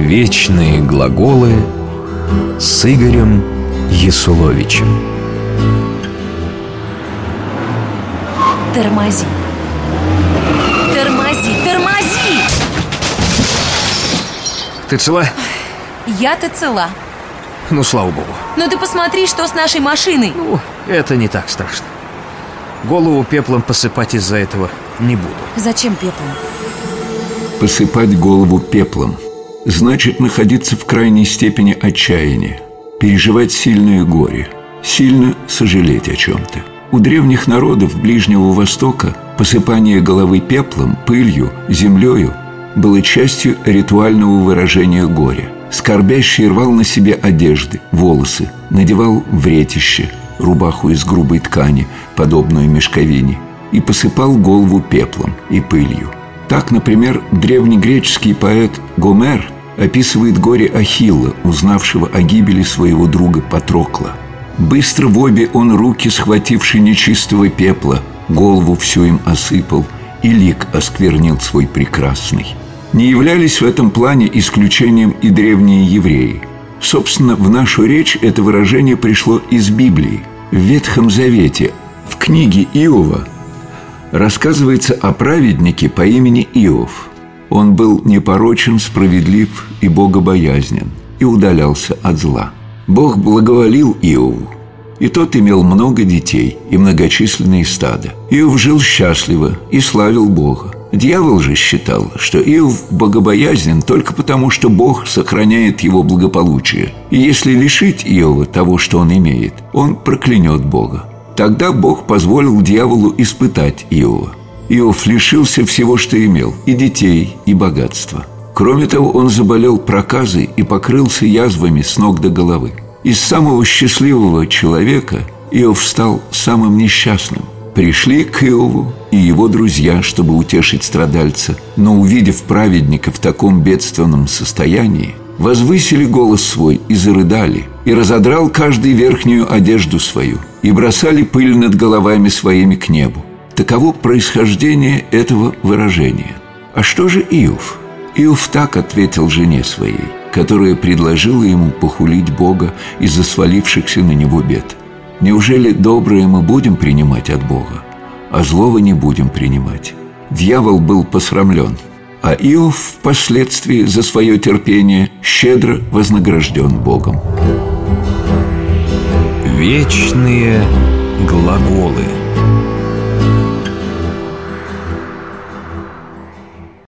Вечные глаголы с Игорем Есуловичем. Тормози. Тормози, тормози! Ты цела? Я-то цела. Ну, слава богу. Но ты посмотри, что с нашей машиной. Ну, это не так страшно. Голову пеплом посыпать из-за этого не буду. Зачем пеплом? Посыпать голову пеплом значит находиться в крайней степени отчаяния, переживать сильное горе, сильно сожалеть о чем-то. У древних народов Ближнего Востока посыпание головы пеплом, пылью, землею было частью ритуального выражения горя. Скорбящий рвал на себе одежды, волосы, надевал вретище, рубаху из грубой ткани, подобную мешковине, и посыпал голову пеплом и пылью. Так, например, древнегреческий поэт Гомер описывает горе Ахилла, узнавшего о гибели своего друга Патрокла. Быстро в обе он руки, схвативший нечистого пепла, голову всю им осыпал, и лик осквернил свой прекрасный. Не являлись в этом плане исключением и древние евреи. Собственно, в нашу речь это выражение пришло из Библии. В Ветхом Завете, в книге Иова, рассказывается о праведнике по имени Иов. Он был непорочен, справедлив и богобоязнен, и удалялся от зла. Бог благоволил Иову, и тот имел много детей и многочисленные стада. Иов жил счастливо и славил Бога. Дьявол же считал, что Иов богобоязнен только потому, что Бог сохраняет его благополучие. И если лишить Иова того, что он имеет, он проклянет Бога. Тогда Бог позволил дьяволу испытать Иова. Иов лишился всего, что имел – и детей, и богатства. Кроме того, он заболел проказой и покрылся язвами с ног до головы. Из самого счастливого человека Иов стал самым несчастным. Пришли к Иову и его друзья, чтобы утешить страдальца, но, увидев праведника в таком бедственном состоянии, возвысили голос свой и зарыдали, и разодрал каждый верхнюю одежду свою, и бросали пыль над головами своими к небу. Таково происхождение этого выражения. А что же Иов? Иов так ответил жене своей, которая предложила ему похулить Бога из-за свалившихся на него бед. Неужели доброе мы будем принимать от Бога, а злого не будем принимать? Дьявол был посрамлен – а Иов впоследствии за свое терпение щедро вознагражден Богом. Вечные глаголы –